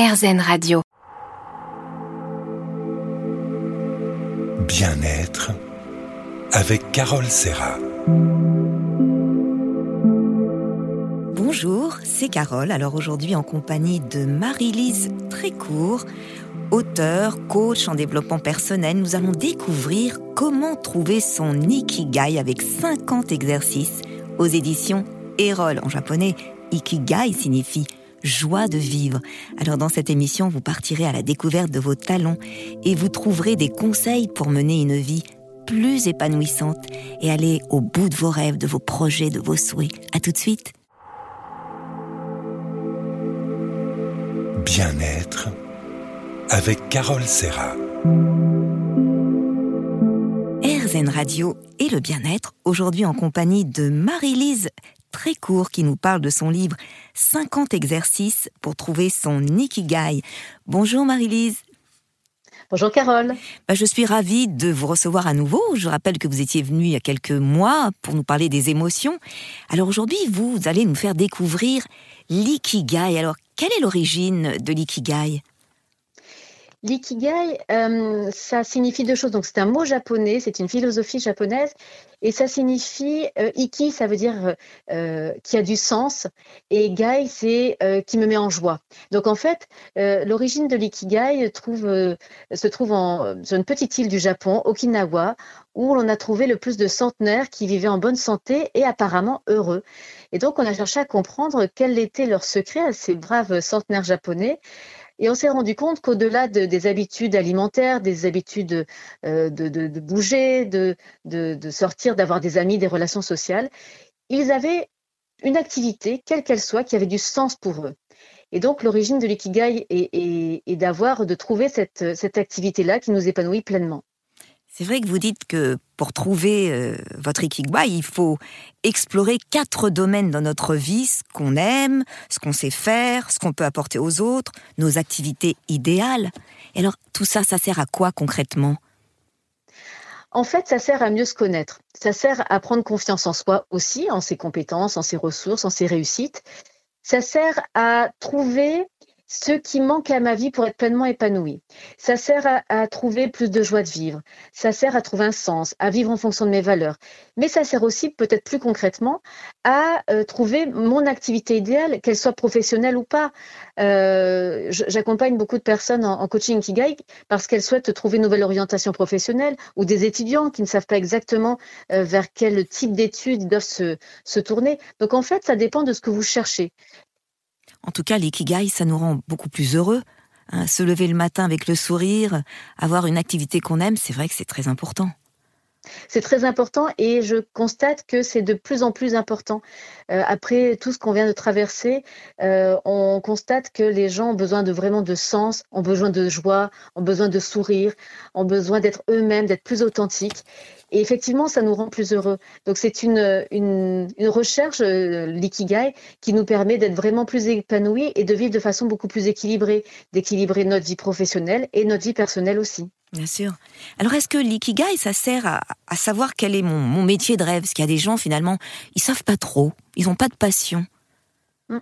RZN Radio. Bien-être avec Carole Serra. Bonjour, c'est Carole. Alors aujourd'hui en compagnie de Marie-Lise Trécourt, auteure, coach en développement personnel, nous allons découvrir comment trouver son ikigai avec 50 exercices aux éditions Erol. En japonais, ikigai signifie joie de vivre. Alors dans cette émission, vous partirez à la découverte de vos talents et vous trouverez des conseils pour mener une vie plus épanouissante et aller au bout de vos rêves, de vos projets, de vos souhaits. À tout de suite. Bien-être avec Carole Serra. RZN Radio et le bien-être, aujourd'hui en compagnie de Marie-Lise très court qui nous parle de son livre 50 exercices pour trouver son Ikigai. Bonjour Marie-Lise. Bonjour Carole. Bah, je suis ravie de vous recevoir à nouveau. Je rappelle que vous étiez venue il y a quelques mois pour nous parler des émotions. Alors aujourd'hui, vous allez nous faire découvrir l'ikigai. Alors, quelle est l'origine de l'ikigai? L'ikigai, euh, ça signifie deux choses. Donc, c'est un mot japonais, c'est une philosophie japonaise, et ça signifie euh, iki, ça veut dire euh, qui a du sens, et gai, c'est qui me met en joie. Donc, en fait, l'origine de l'ikigai se trouve sur une petite île du Japon, Okinawa, où l'on a trouvé le plus de centenaires qui vivaient en bonne santé et apparemment heureux. Et donc, on a cherché à comprendre quel était leur secret à ces braves centenaires japonais. Et on s'est rendu compte qu'au-delà des habitudes alimentaires, des habitudes euh, de, bouger, de, sortir, d'avoir des amis, des relations sociales, ils avaient une activité, quelle qu'elle soit, qui avait du sens pour eux. Et donc, l'origine de l'ikigai est, d'avoir, de trouver cette activité-là qui nous épanouit pleinement. C'est vrai que vous dites que pour trouver euh, votre ikigai, il faut explorer quatre domaines dans notre vie, ce qu'on aime, ce qu'on sait faire, ce qu'on peut apporter aux autres, nos activités idéales. Et alors, tout ça, ça sert à quoi concrètement? En fait, ça sert à mieux se connaître. Ça sert à prendre confiance en soi aussi, en ses compétences, en ses ressources, en ses réussites. Ça sert à trouver ce qui manque à ma vie pour être pleinement épanouie. Ça sert à, trouver plus de joie de vivre. Ça sert à trouver un sens, à vivre en fonction de mes valeurs. Mais ça sert aussi, peut-être plus concrètement, à euh, trouver mon activité idéale, qu'elle soit professionnelle ou pas. Euh, j'accompagne beaucoup de personnes en, coaching Kigai parce qu'elles souhaitent trouver une nouvelle orientation professionnelle ou des étudiants qui ne savent pas exactement euh, vers quel type d'études ils doivent se, se tourner. Donc en fait, ça dépend de ce que vous cherchez. En tout cas, l'ikigai, ça nous rend beaucoup plus heureux. Hein. se lever le matin avec le sourire, avoir une activité qu'on aime, c'est vrai que c'est très important. C'est très important et je constate que c'est de plus en plus important. Euh, après tout ce qu'on vient de traverser, euh, on constate que les gens ont besoin de vraiment de sens, ont besoin de joie, ont besoin de sourire, ont besoin d'être eux-mêmes, d'être plus authentiques. Et effectivement, ça nous rend plus heureux. Donc c'est une, recherche, euh, l'ikigai, qui nous permet d'être vraiment plus épanouis et de vivre de façon beaucoup plus équilibrée, d'équilibrer notre vie professionnelle et notre vie personnelle aussi. Bien sûr. Alors est-ce que l'ikigai, ça sert à, savoir quel est mon, métier de rêve? Parce qu'il y a des gens, finalement, ils savent pas trop, ils n'ont pas de passion. Mmh.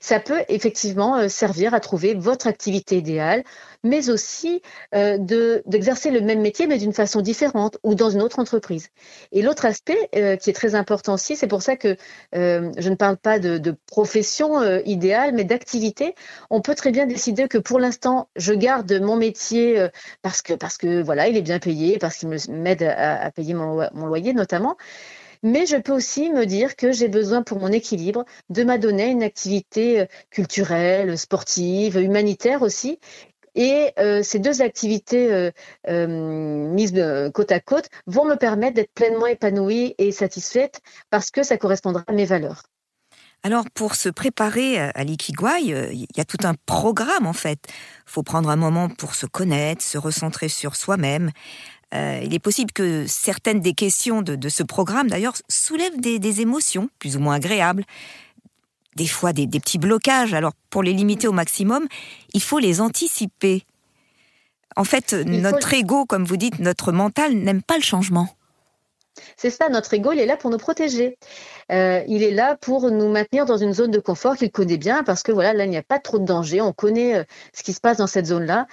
Ça peut effectivement euh, servir à trouver votre activité idéale, mais aussi euh, d'exercer le même métier, mais d'une façon différente ou dans une autre entreprise. Et l'autre aspect euh, qui est très important aussi, c'est pour ça que je ne parle pas de, profession idéale, mais d'activité. On peut très bien décider que pour l'instant, je garde mon métier parce que parce que voilà, il est bien payé, parce qu'il m'aide à, payer mon loyer notamment mais je peux aussi me dire que j'ai besoin pour mon équilibre de m'adonner une activité euh, culturelle, sportive, humanitaire aussi. Et euh, ces deux activités euh, mises côte à côte vont me permettre d'être pleinement épanouie et satisfaite parce que ça correspondra à mes valeurs. Alors, pour se préparer à l'ikigai, il y a tout un programme en fait. Il faut prendre un moment pour se connaître, se recentrer sur soi-même, euh, il est possible que certaines des questions de, ce programme, d'ailleurs, soulèvent des, émotions plus ou moins agréables, des fois des, petits blocages. Alors, pour les limiter au maximum, il faut les anticiper. En fait, notre ego, comme vous dites, notre mental n'aime pas le changement. C'est ça, notre ego, il est là pour nous protéger. Euh, il est là pour nous maintenir dans une zone de confort qu'il connaît bien parce que voilà, là, il n'y a pas trop de danger. On connaît euh, ce qui se passe dans cette zone-là.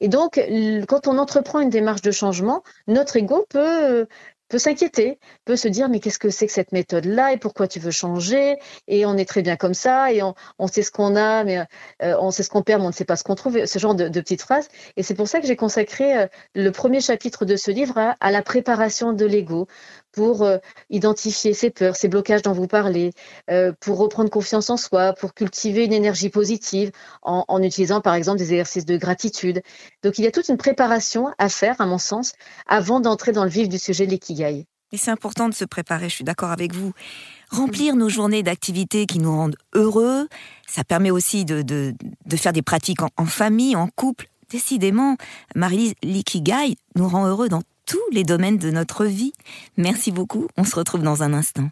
Et donc, quand on entreprend une démarche de changement, notre ego peut peut s'inquiéter, peut se dire mais qu'est-ce que c'est que cette méthode-là et pourquoi tu veux changer? Et on est très bien comme ça et on, on sait ce qu'on a mais euh, on sait ce qu'on perd mais on ne sait pas ce qu'on trouve, ce genre de, petites phrases. Et c'est pour ça que j'ai consacré euh, le premier chapitre de ce livre à la préparation de l'ego pour euh, identifier ses peurs, ses blocages dont vous parlez, euh, pour reprendre confiance en soi, pour cultiver une énergie positive en, en, utilisant par exemple des exercices de gratitude. Donc il y a toute une préparation à faire, à mon sens, avant d'entrer dans le vif du sujet de l'ikigai. Et c'est important de se préparer, je suis d'accord avec vous. Remplir nos journées d'activités qui nous rendent heureux, ça permet aussi de, de, de faire des pratiques en, en, famille, en couple. Décidément, Marie-Lise, l'ikigai nous rend heureux dans tous les domaines de notre vie. Merci beaucoup, on se retrouve dans un instant.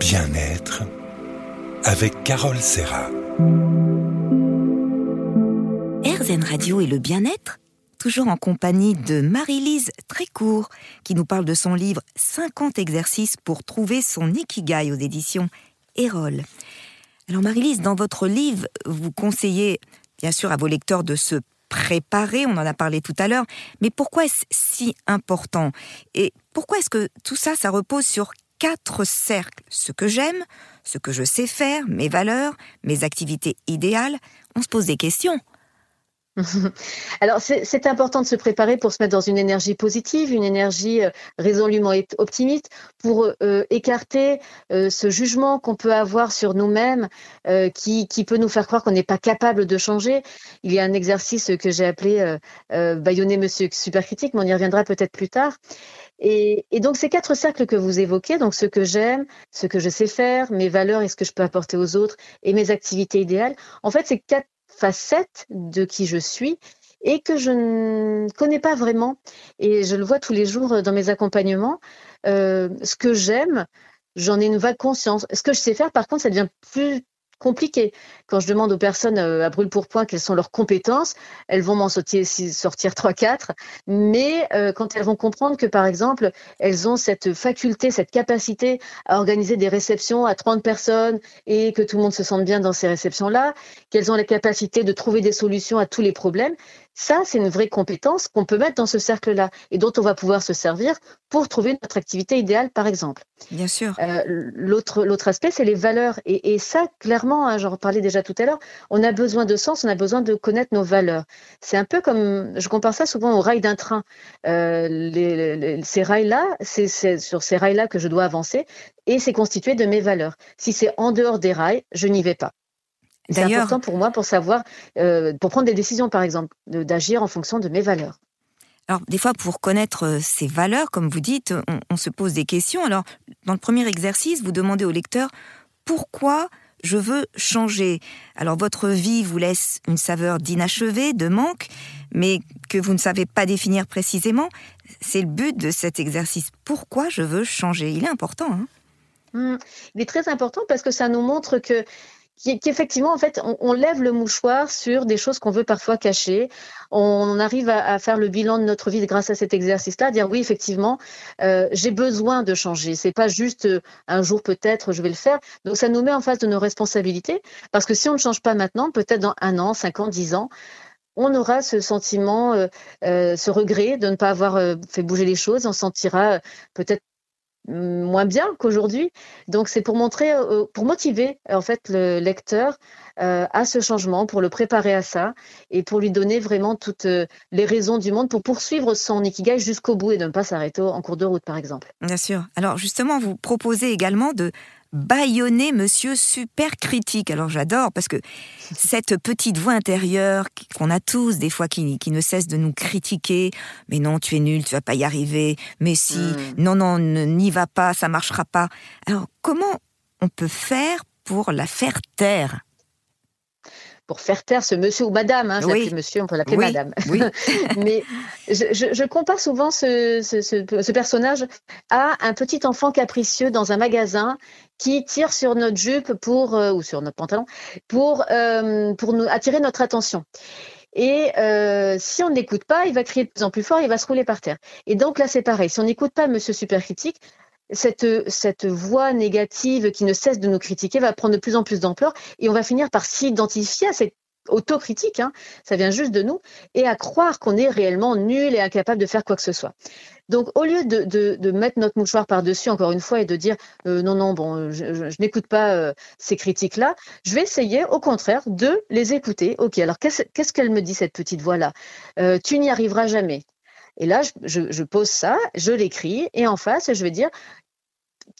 Bien-être avec Carole Serra. RZN Radio et le bien-être toujours en compagnie de Marie-Lise Trécourt, qui nous parle de son livre 50 exercices pour trouver son ikigai aux éditions Erol. Alors Marie-Lise, dans votre livre, vous conseillez bien sûr à vos lecteurs de se préparer, on en a parlé tout à l'heure, mais pourquoi est-ce si important? Et pourquoi est-ce que tout ça, ça repose sur quatre cercles? Ce que j'aime, ce que je sais faire, mes valeurs, mes activités idéales? On se pose des questions. Alors, c'est important de se préparer pour se mettre dans une énergie positive, une énergie euh, résolument optimiste, pour euh, écarter euh, ce jugement qu'on peut avoir sur nous-mêmes, qui, qui, peut nous faire croire qu'on n'est pas capable de changer. Il y a un exercice que j'ai appelé Bayonner Monsieur Supercritique, mais on y reviendra peut-être plus tard. Et, et, donc, ces quatre cercles que vous évoquez, donc ce que j'aime, ce que je sais faire, mes valeurs et ce que je peux apporter aux autres, et mes activités idéales, en fait, ces quatre facette de qui je suis et que je ne connais pas vraiment. Et je le vois tous les jours dans mes accompagnements. Euh, ce que j'aime, j'en ai une vague conscience. Ce que je sais faire, par contre, ça devient plus compliqué. Quand je demande aux personnes euh, à brûle pour point quelles sont leurs compétences, elles vont m'en sortir, sortir 3-4, mais euh, quand elles vont comprendre que, par exemple, elles ont cette faculté, cette capacité à organiser des réceptions à 30 personnes et que tout le monde se sente bien dans ces réceptions-là, qu'elles ont la capacité de trouver des solutions à tous les problèmes, ça, c'est une vraie compétence qu'on peut mettre dans ce cercle-là et dont on va pouvoir se servir pour trouver notre activité idéale, par exemple. Bien sûr. Euh, l'autre, l'autre aspect, c'est les valeurs. Et, et ça, clairement, hein, j'en parlais déjà tout à l'heure, on a besoin de sens, on a besoin de connaître nos valeurs. C'est un peu comme, je compare ça souvent au rail d'un train. Euh, les, les, ces rails-là, c'est, c'est sur ces rails-là que je dois avancer et c'est constitué de mes valeurs. Si c'est en dehors des rails, je n'y vais pas. C'est important pour moi pour savoir, euh, pour prendre des décisions, par exemple, d'agir en fonction de mes valeurs. Alors, des fois, pour connaître ces valeurs, comme vous dites, on, on, se pose des questions. Alors, dans le premier exercice, vous demandez au lecteur pourquoi je veux changer? Alors, votre vie vous laisse une saveur d'inachevé, de manque, mais que vous ne savez pas définir précisément. C'est le but de cet exercice. Pourquoi je veux changer? Il est important. Hein mmh. Il est très important parce que ça nous montre que qu'effectivement, en fait, on, lève le mouchoir sur des choses qu'on veut parfois cacher. On arrive à, faire le bilan de notre vie grâce à cet exercice-là, dire oui, effectivement, euh, j'ai besoin de changer. C'est pas juste euh, un jour peut-être je vais le faire. Donc ça nous met en face de nos responsabilités, parce que si on ne change pas maintenant, peut-être dans un an, cinq ans, dix ans, on aura ce sentiment, euh, ce regret de ne pas avoir fait bouger les choses. On sentira peut-être moins bien qu'aujourd'hui. Donc c'est pour montrer, euh, pour motiver en fait le lecteur euh, à ce changement, pour le préparer à ça et pour lui donner vraiment toutes euh, les raisons du monde pour poursuivre son ikigai jusqu'au bout et de ne pas s'arrêter en cours de route par exemple. Bien sûr. Alors justement, vous proposez également de baïonner Monsieur Super Critique. Alors j'adore parce que cette petite voix intérieure qu'on a tous des fois qui, qui, ne cesse de nous critiquer, mais non tu es nul, tu vas pas y arriver, mais si, mm. non non n'y va pas, ça marchera pas. Alors comment on peut faire pour la faire taire? Pour faire taire ce monsieur ou madame. Hein, oui. monsieur, on peut l'appeler oui. madame. Oui. Mais je, je, je, compare souvent ce, ce, ce, ce, personnage à un petit enfant capricieux dans un magasin qui tire sur notre jupe pour, euh, ou sur notre pantalon pour, euh, pour nous attirer notre attention. Et euh, si on n'écoute pas, il va crier de plus en plus fort, il va se rouler par terre. Et donc là, c'est pareil. Si on n'écoute pas Monsieur Super Critique, cette, voix négative qui ne cesse de nous critiquer va prendre de plus en plus d'ampleur et on va finir par s'identifier à cette autocritique, hein, ça vient juste de nous, et à croire qu'on est réellement nul et incapable de faire quoi que ce soit. Donc, au lieu de, de, mettre notre mouchoir par-dessus, encore une fois, et de dire euh, non, non, bon, je, n'écoute pas euh, ces critiques-là, je vais essayer, au contraire, de les écouter. Ok, alors qu'est-ce qu'elle me dit, cette petite voix-là? Euh, Tu n'y arriveras jamais. Et là, je, pose ça, je l'écris, et en face, je vais dire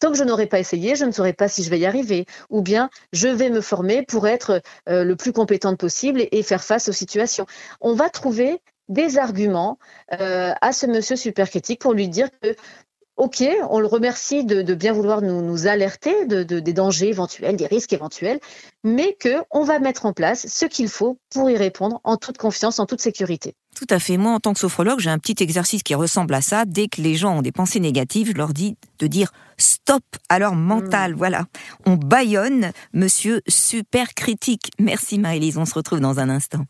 tant que je n'aurai pas essayé, je ne saurais pas si je vais y arriver. Ou bien, je vais me former pour être euh, le plus compétente possible et, faire face aux situations. On va trouver des arguments euh, à ce monsieur super critique pour lui dire que Ok, on le remercie de, bien vouloir nous, alerter de, des dangers éventuels, des risques éventuels, mais qu'on va mettre en place ce qu'il faut pour y répondre en toute confiance, en toute sécurité. Tout à fait. Moi, en tant que sophrologue, j'ai un petit exercice qui ressemble à ça. Dès que les gens ont des pensées négatives, je leur dis de dire stop à leur mental. Hmm. Voilà. On baillonne monsieur super critique. Merci Marie-Lise. On se retrouve dans un instant.